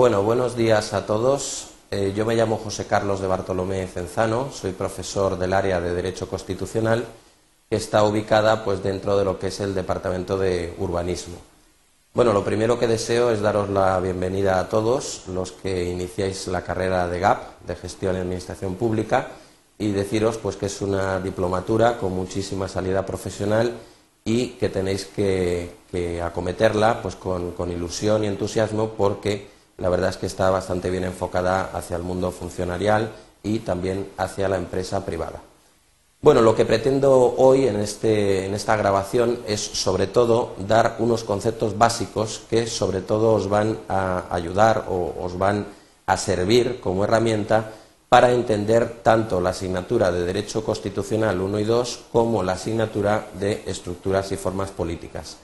Bueno, buenos días a todos. Eh, yo me llamo José Carlos de Bartolomé Cenzano, soy profesor del área de Derecho Constitucional que está ubicada pues dentro de lo que es el Departamento de Urbanismo. Bueno, lo primero que deseo es daros la bienvenida a todos los que iniciáis la carrera de GAP, de Gestión y Administración Pública, y deciros pues que es una diplomatura con muchísima salida profesional y que tenéis que, acometerla pues con, con ilusión y entusiasmo porque la verdad es que está bastante bien enfocada hacia el mundo funcionarial y también hacia la empresa privada. Bueno, lo que pretendo hoy este, en, esta grabación es sobre todo dar unos conceptos básicos que sobre todo os van a ayudar o os van a servir como herramienta para entender tanto la asignatura de Derecho Constitucional 1 y 2 como la asignatura de Estructuras y Formas Políticas.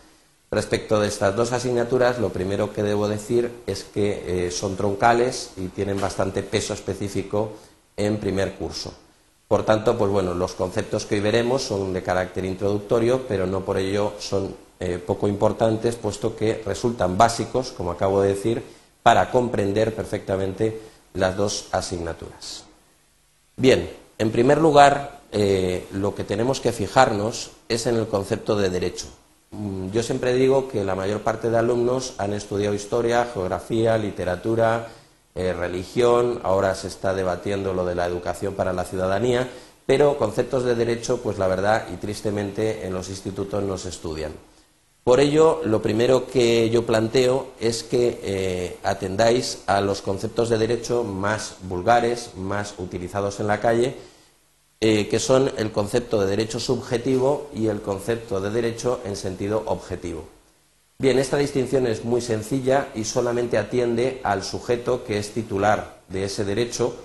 Respecto de estas dos asignaturas, lo primero que debo decir es que eh, son troncales y tienen bastante peso específico en primer curso. Por tanto, pues bueno, los conceptos que hoy veremos son de carácter introductorio, pero no por ello son eh, poco importantes, puesto que resultan básicos, como acabo de decir, para comprender perfectamente las dos asignaturas. Bien, en primer lugar, eh, lo que tenemos que fijarnos es en el concepto de derecho. Mm, yo siempre digo que la mayor parte de alumnos han estudiado historia, geografía, literatura, eh, religión, ahora se está debatiendo lo de la educación para la ciudadanía, pero conceptos de derecho, pues la verdad y tristemente en los institutos no se estudian. Por ello, lo primero que yo planteo es que eh, atendáis a los conceptos de derecho más vulgares, más utilizados en la calle, eh, que son el concepto de derecho subjetivo y el concepto de derecho en sentido objetivo. Bien, esta distinción es muy sencilla y solamente atiende al sujeto que es titular de ese derecho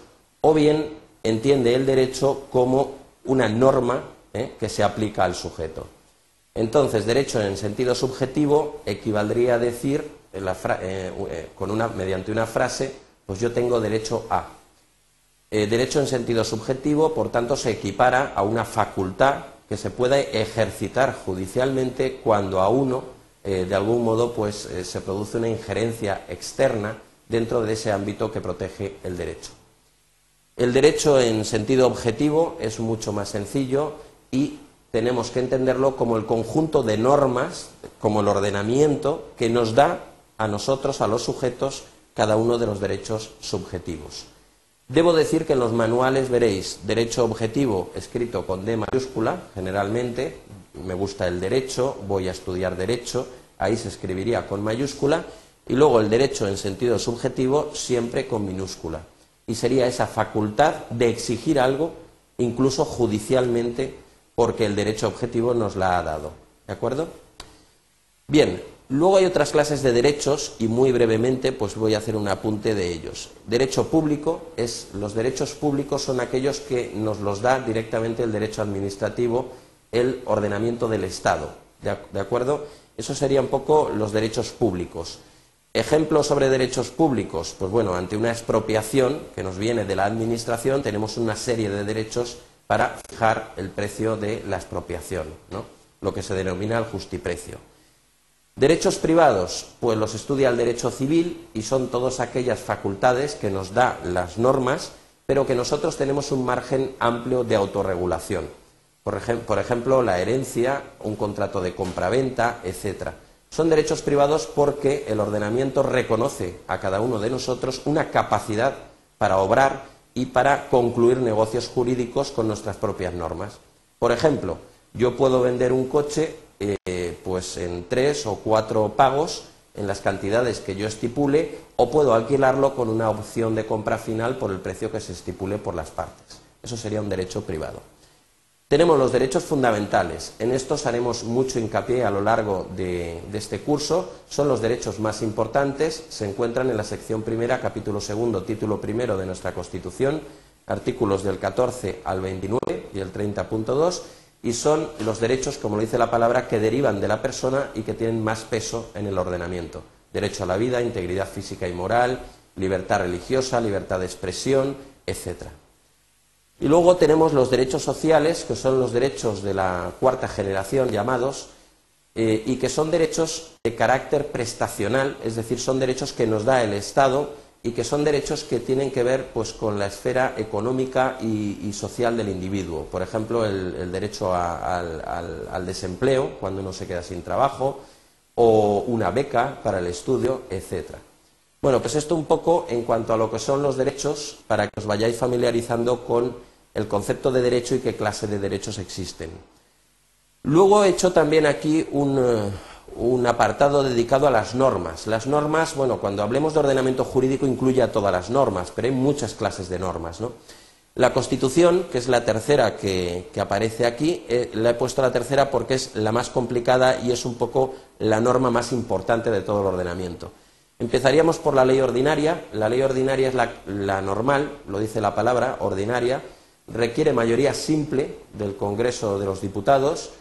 o bien entiende el derecho como una norma ¿eh? que se aplica al sujeto. Entonces, derecho en sentido subjetivo equivaldría a decir, eh, eh, mediante una frase, pues yo tengo derecho a. derecho en sentido subjetivo, por tanto, se equipara a una facultad que se puede ejercitar judicialmente cuando a uno eh, de algún modo pues, eh, se produce una injerencia externa dentro de ese ámbito que protege el derecho. El derecho en sentido objetivo es mucho más sencillo y tenemos que entenderlo como el conjunto de normas, como el ordenamiento que nos da a nosotros, a los sujetos, cada uno de los derechos subjetivos. Debo decir que en los manuales veréis derecho objetivo escrito con D mayúscula, generalmente, me gusta el derecho, voy a estudiar derecho, ahí se escribiría con mayúscula, y luego el derecho en sentido subjetivo siempre con minúscula. Y sería esa facultad de exigir algo, incluso judicialmente, porque el derecho objetivo nos la ha dado. ¿De acuerdo? Bien, luego hay otras clases de derechos y muy brevemente pues voy a hacer un apunte de ellos. Derecho público es los derechos públicos son aquellos que nos los da directamente el derecho administrativo el ordenamiento del Estado. ¿De, acuerdo? Eso serían un poco los derechos públicos. Ejemplos sobre derechos públicos. Pues bueno, ante una expropiación que nos viene de la Administración, tenemos una serie de derechos para fijar el precio de la expropiación, ¿no? lo que se denomina el justiprecio. Derechos privados, pues los estudia el derecho civil y son todas aquellas facultades que nos da las normas, pero que nosotros tenemos un margen amplio de autorregulación. Por, ejemplo, la herencia, un contrato de compraventa, etcétera. Son derechos privados porque el ordenamiento reconoce a cada uno de nosotros una capacidad para obrar y para concluir negocios jurídicos con nuestras propias normas. Por ejemplo, yo puedo vender un coche eh, pues en tres o cuatro pagos en las cantidades que yo estipule o puedo alquilarlo con una opción de compra final por el precio que se estipule por las partes. Eso sería un derecho privado. Tenemos los derechos fundamentales. En estos haremos mucho hincapié a lo largo de, este curso. Son los derechos más importantes. Se encuentran en la sección primera, capítulo segundo, título primero de nuestra Constitución, artículos del 14 al 29 y el 30.2. Y son los derechos, como lo dice la palabra, que derivan de la persona y que tienen más peso en el ordenamiento. Derecho a la vida, integridad física y moral, libertad religiosa, libertad de expresión, etcétera. Y luego tenemos los derechos sociales, que son los derechos de la cuarta generación llamados, eh, y que son derechos de carácter prestacional, es decir, son derechos que nos da el Estado y que son derechos que tienen que ver pues, con la esfera económica y, social del individuo. Por ejemplo, el, derecho al, desempleo, cuando uno se queda sin trabajo, o una beca para el estudio, etc. Bueno, pues esto un poco en cuanto a lo que son los derechos, para que os vayáis familiarizando con el concepto de derecho y qué clase de derechos existen. Luego he hecho también aquí un, eh, un apartado dedicado a las normas. Las normas, bueno, cuando hablemos de ordenamiento jurídico incluye a todas las normas, pero hay muchas clases de normas, ¿no? La Constitución, que es la tercera que, aparece aquí, eh, la he puesto la tercera porque es la más complicada y es un poco la norma más importante de todo el ordenamiento. Empezaríamos por la ley ordinaria. La ley ordinaria es la, la normal, lo dice la palabra, ordinaria, requiere mayoría simple del Congreso de los Diputados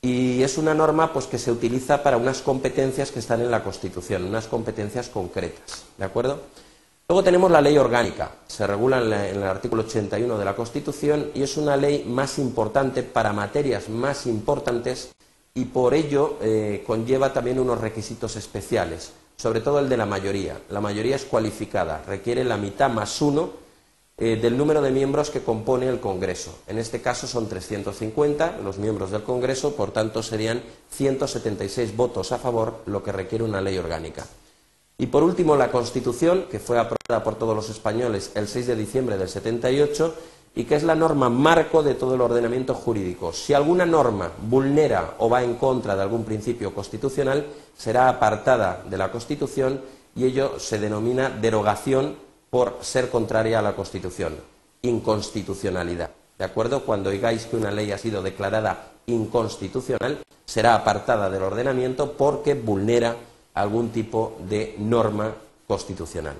y es una norma pues, que se utiliza para unas competencias que están en la Constitución, unas competencias concretas. ¿De acuerdo? Luego tenemos la ley orgánica. Se regula en, el artículo 81 de la Constitución y es una ley más importante para materias más importantes y por ello eh, conlleva también unos requisitos especiales, sobre todo el de la mayoría. La mayoría es cualificada, requiere la mitad más uno eh, del número de miembros que compone el Congreso. En este caso son 350 los miembros del Congreso, por tanto serían 176 votos a favor, lo que requiere una ley orgánica. Y por último, la Constitución, que fue aprobada por todos los españoles el 6 de diciembre del 78 y que es la norma marco de todo el ordenamiento jurídico. Si alguna norma vulnera o va en contra de algún principio constitucional, será apartada de la Constitución y ello se denomina derogación por ser contraria a la Constitución. Inconstitucionalidad. ¿De acuerdo? Cuando oigáis que una ley ha sido declarada inconstitucional, será apartada del ordenamiento porque vulnera algún tipo de norma constitucional.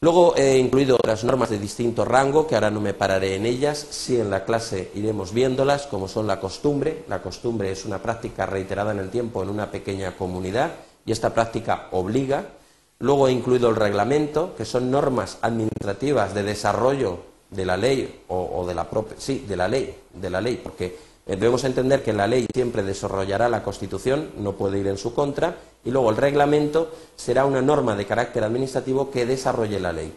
Luego he incluido otras normas de distinto rango, que ahora no me pararé en ellas, sí en la clase iremos viéndolas, como son la costumbre. La costumbre es una práctica reiterada en el tiempo en una pequeña comunidad y esta práctica obliga Luego he incluido el reglamento, que son normas administrativas de desarrollo de la ley o, de la propia, sí, de la ley, de la ley, porque eh, debemos entender que la ley siempre desarrollará la Constitución, no puede ir en su contra, y luego el reglamento será una norma de carácter administrativo que desarrolle la ley.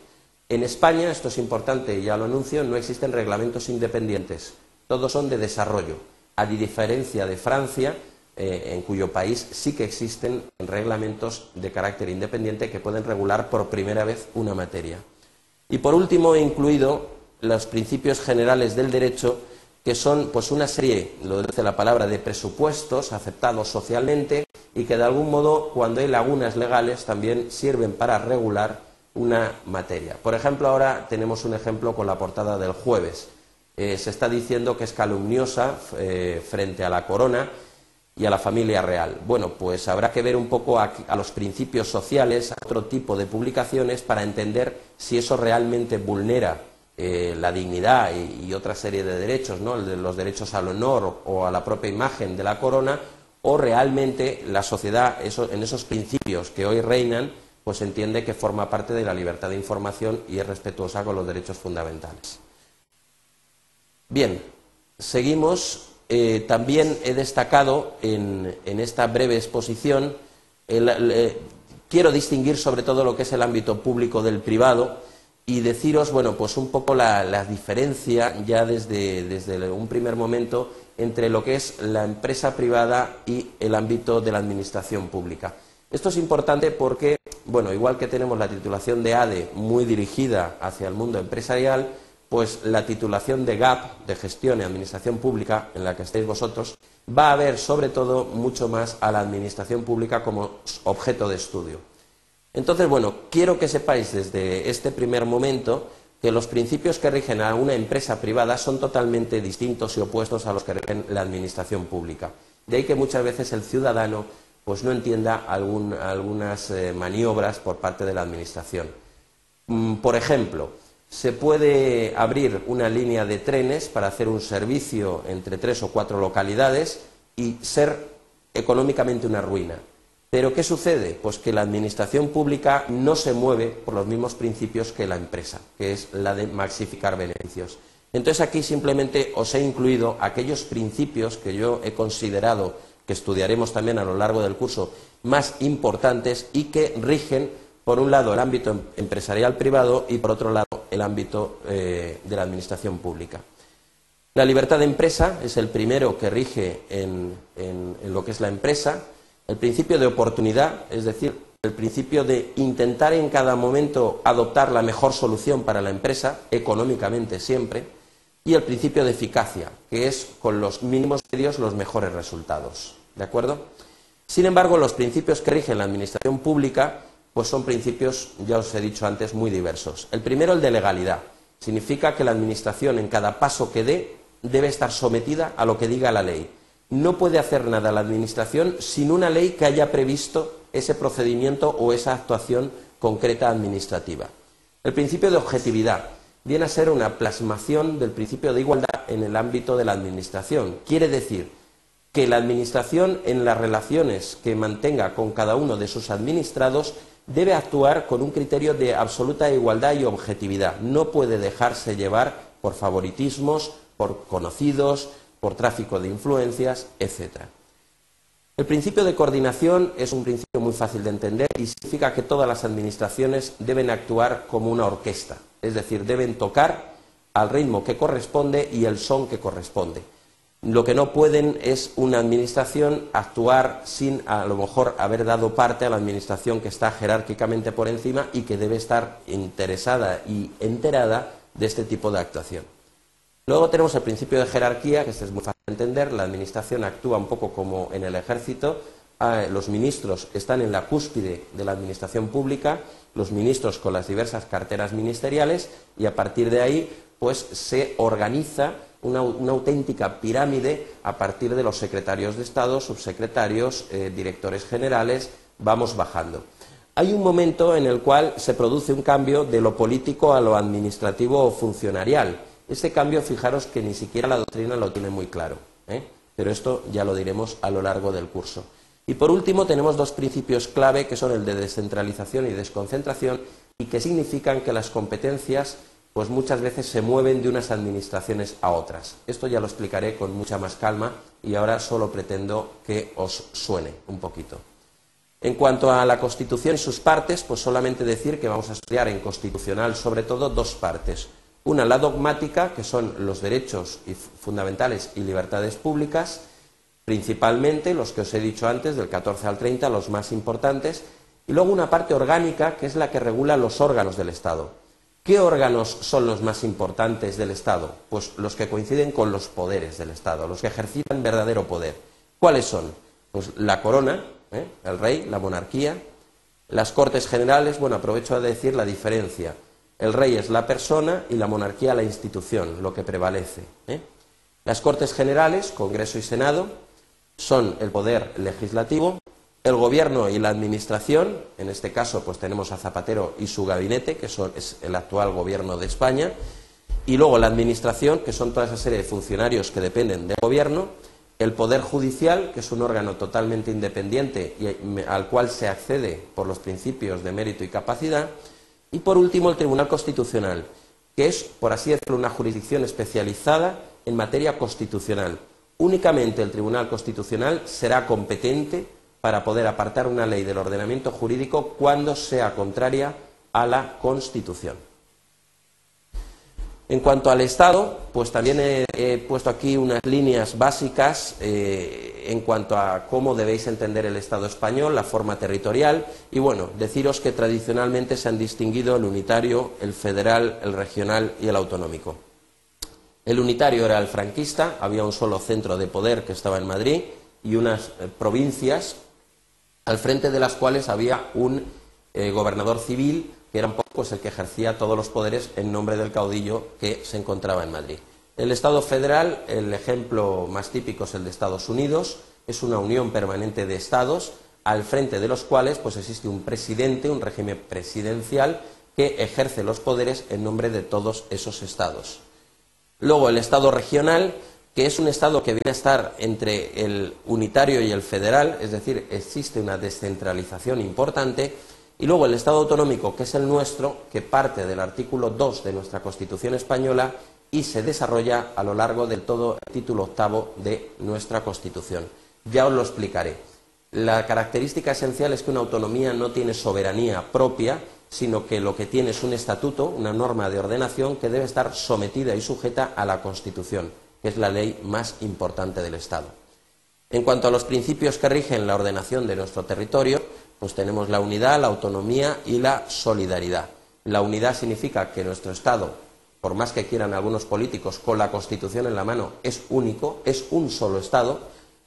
En España, esto es importante, ya lo anuncio, no existen reglamentos independientes, todos son de desarrollo, a diferencia de Francia, eh, en cuyo país sí que existen reglamentos de carácter independiente que pueden regular por primera vez una materia. Y por último he incluido los principios generales del derecho, que son pues una serie, lo dice la palabra, de presupuestos aceptados socialmente y que de algún modo, cuando hay lagunas legales, también sirven para regular una materia. Por ejemplo, ahora tenemos un ejemplo con la portada del jueves. Eh, se está diciendo que es calumniosa eh, frente a la corona y a la familia real. Bueno, pues habrá que ver un poco a, los principios sociales, a otro tipo de publicaciones, para entender si eso realmente vulnera eh, la dignidad y, otra serie de derechos, ¿no? los derechos al honor o a la propia imagen de la corona, o realmente la sociedad, en esos principios que hoy reinan, pues entiende que forma parte de la libertad de información y es respetuosa con los derechos fundamentales. Bien, seguimos eh, también he destacado en, esta breve exposición, quiero distinguir sobre todo lo que es el ámbito público del privado y deciros, bueno, pues un poco la, diferencia ya desde, desde, un primer momento entre lo que es la empresa privada y el ámbito de la administración pública. Esto es importante porque, bueno, igual que tenemos la titulación de ADE muy dirigida hacia el mundo empresarial, pues la titulación de GAP, de Gestión y Administración Pública, en la que estáis vosotros, va a ver sobre todo mucho más a la Administración Pública como objeto de estudio. Entonces, bueno, quiero que sepáis desde este primer momento que los principios que rigen a una empresa privada son totalmente distintos y opuestos a los que rigen la Administración Pública. De ahí que muchas veces el ciudadano pues no entienda algunas eh, maniobras por parte de la Administración. Mm, por ejemplo, se puede abrir una línea de trenes para hacer un servicio entre tres o cuatro localidades y ser económicamente una ruina. Pero ¿qué sucede? Pues que la administración pública no se mueve por los mismos principios que la empresa, que es la de maxificar beneficios. Entonces aquí simplemente os he incluido aquellos principios que yo he considerado que estudiaremos también a lo largo del curso más importantes y que rigen Por un lado, el ámbito em-, empresarial privado y, por otro lado, el ámbito eh, de la administración pública. La libertad de empresa es el primero que rige en, lo que es la empresa. El principio de oportunidad, es decir, el principio de intentar en cada momento adoptar la mejor solución para la empresa, económicamente siempre, y el principio de eficacia, que es con los mínimos medios los mejores resultados. ¿De acuerdo? Sin embargo, los principios que rigen la administración pública pues son principios, ya os he dicho antes, muy diversos. El primero, el de legalidad. Significa que la Administración, en cada paso que dé, debe estar sometida a lo que diga la ley. No puede hacer nada la Administración sin una ley que haya previsto ese procedimiento o esa actuación concreta administrativa. El principio de objetividad viene a ser una plasmación del principio de igualdad en el ámbito de la Administración. Quiere decir que la Administración, en las relaciones que mantenga con cada uno de sus administrados, debe actuar con un criterio de absoluta igualdad y objetividad. No puede dejarse llevar por favoritismos, por conocidos, por tráfico de influencias, etc. El principio de coordinación es un principio muy fácil de entender y significa que todas las administraciones deben actuar como una orquesta, es decir, deben tocar al ritmo que corresponde y el son que corresponde. Lo que no pueden es una administración actuar sin a lo mejor haber dado parte a la administración que está jerárquicamente por encima y que debe estar interesada y enterada de este tipo de actuación. Luego tenemos el principio de jerarquía, que este es muy fácil de entender. La administración actúa un poco como en el ejército. Ah, los ministros están en la cúspide de la administración pública, los ministros con las diversas carteras ministeriales y a partir de ahí pues se organiza una, auténtica pirámide a partir de los secretarios de Estado, subsecretarios, eh, directores generales, vamos bajando. Hay un momento en el cual se produce un cambio de lo político a lo administrativo o funcionarial. Este cambio, fijaros que ni siquiera la doctrina lo tiene muy claro, ¿eh? pero esto ya lo diremos a lo largo del curso. Y por último, tenemos dos principios clave que son el de descentralización y desconcentración y que significan que las competencias pues muchas veces se mueven de unas administraciones a otras. Esto ya lo explicaré con mucha más calma y ahora solo pretendo que os suene un poquito. En cuanto a la Constitución y sus partes, pues solamente decir que vamos a estudiar en constitucional sobre todo dos partes. Una, la dogmática, que son los derechos fundamentales y libertades públicas, principalmente los que os he dicho antes, del 14 al 30, los más importantes, y luego una parte orgánica, que es la que regula los órganos del Estado. ¿Qué órganos son los más importantes del Estado? Pues los que coinciden con los poderes del Estado, los que ejercitan verdadero poder. ¿Cuáles son? Pues la corona, ¿eh? el rey, la monarquía, las Cortes Generales, bueno, aprovecho a decir la diferencia. El rey es la persona y la monarquía la institución, lo que prevalece. ¿eh? Las Cortes Generales, Congreso y Senado, son el poder legislativo el gobierno y la administración, en este caso pues tenemos a Zapatero y su gabinete, que es el actual gobierno de España, y luego la administración, que son toda esa serie de funcionarios que dependen del gobierno, el Poder Judicial, que es un órgano totalmente independiente y al cual se accede por los principios de mérito y capacidad, y por último el Tribunal Constitucional, que es, por así decirlo, una jurisdicción especializada en materia constitucional. Únicamente el Tribunal Constitucional será competente para poder apartar una ley del ordenamiento jurídico cuando sea contraria a la Constitución. En cuanto al Estado, pues también he, puesto aquí unas líneas básicas eh, en cuanto a cómo debéis entender el Estado español, la forma territorial, y bueno, deciros que tradicionalmente se han distinguido el unitario, el federal, el regional y el autonómico. El unitario era el franquista, había un solo centro de poder que estaba en Madrid y unas eh, provincias al frente de las cuales había un eh, gobernador civil que era un poco pues, el que ejercía todos los poderes en nombre del caudillo que se encontraba en Madrid. El Estado federal, el ejemplo más típico es el de Estados Unidos, es una unión permanente de estados al frente de los cuales pues, existe un presidente, un régimen presidencial que ejerce los poderes en nombre de todos esos estados. Luego el Estado regional que es un Estado que viene a estar entre el unitario y el federal, es decir, existe una descentralización importante, y luego el Estado autonómico, que es el nuestro, que parte del artículo 2 de nuestra Constitución española y se desarrolla a lo largo del todo el título octavo de nuestra Constitución. Ya os lo explicaré. La característica esencial es que una autonomía no tiene soberanía propia, sino que lo que tiene es un estatuto, una norma de ordenación que debe estar sometida y sujeta a la Constitución, que es la ley más importante del Estado. En cuanto a los principios que rigen la ordenación de nuestro territorio, pues tenemos la unidad, la autonomía y la solidaridad. La unidad significa que nuestro Estado, por más que quieran algunos políticos, con la Constitución en la mano, es único, es un solo Estado.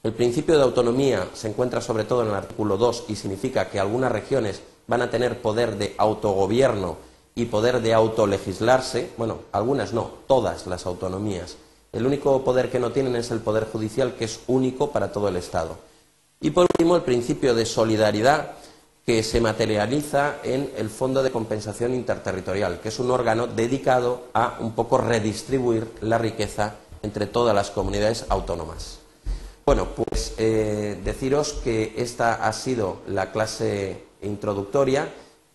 El principio de autonomía se encuentra sobre todo en el artículo 2 y significa que algunas regiones van a tener poder de autogobierno y poder de autolegislarse. Bueno, algunas no, todas las autonomías. El único poder que no tienen es el poder judicial, que es único para todo el Estado. Y por último, el principio de solidaridad que se materializa en el Fondo de Compensación Interterritorial, que es un órgano dedicado a un poco redistribuir la riqueza entre todas las comunidades autónomas. Bueno, pues eh, deciros que esta ha sido la clase introductoria,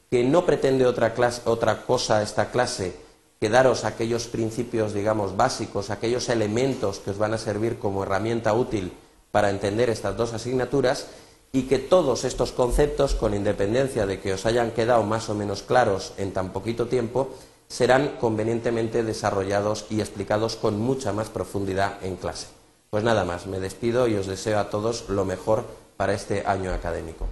que no pretende otra, otra cosa esta clase que daros aquellos principios, digamos, básicos, aquellos elementos que os van a servir como herramienta útil para entender estas dos asignaturas, y que todos estos conceptos, con independencia de que os hayan quedado más o menos claros en tan poquito tiempo, serán convenientemente desarrollados y explicados con mucha más profundidad en clase. Pues nada más, me despido y os deseo a todos lo mejor para este año académico.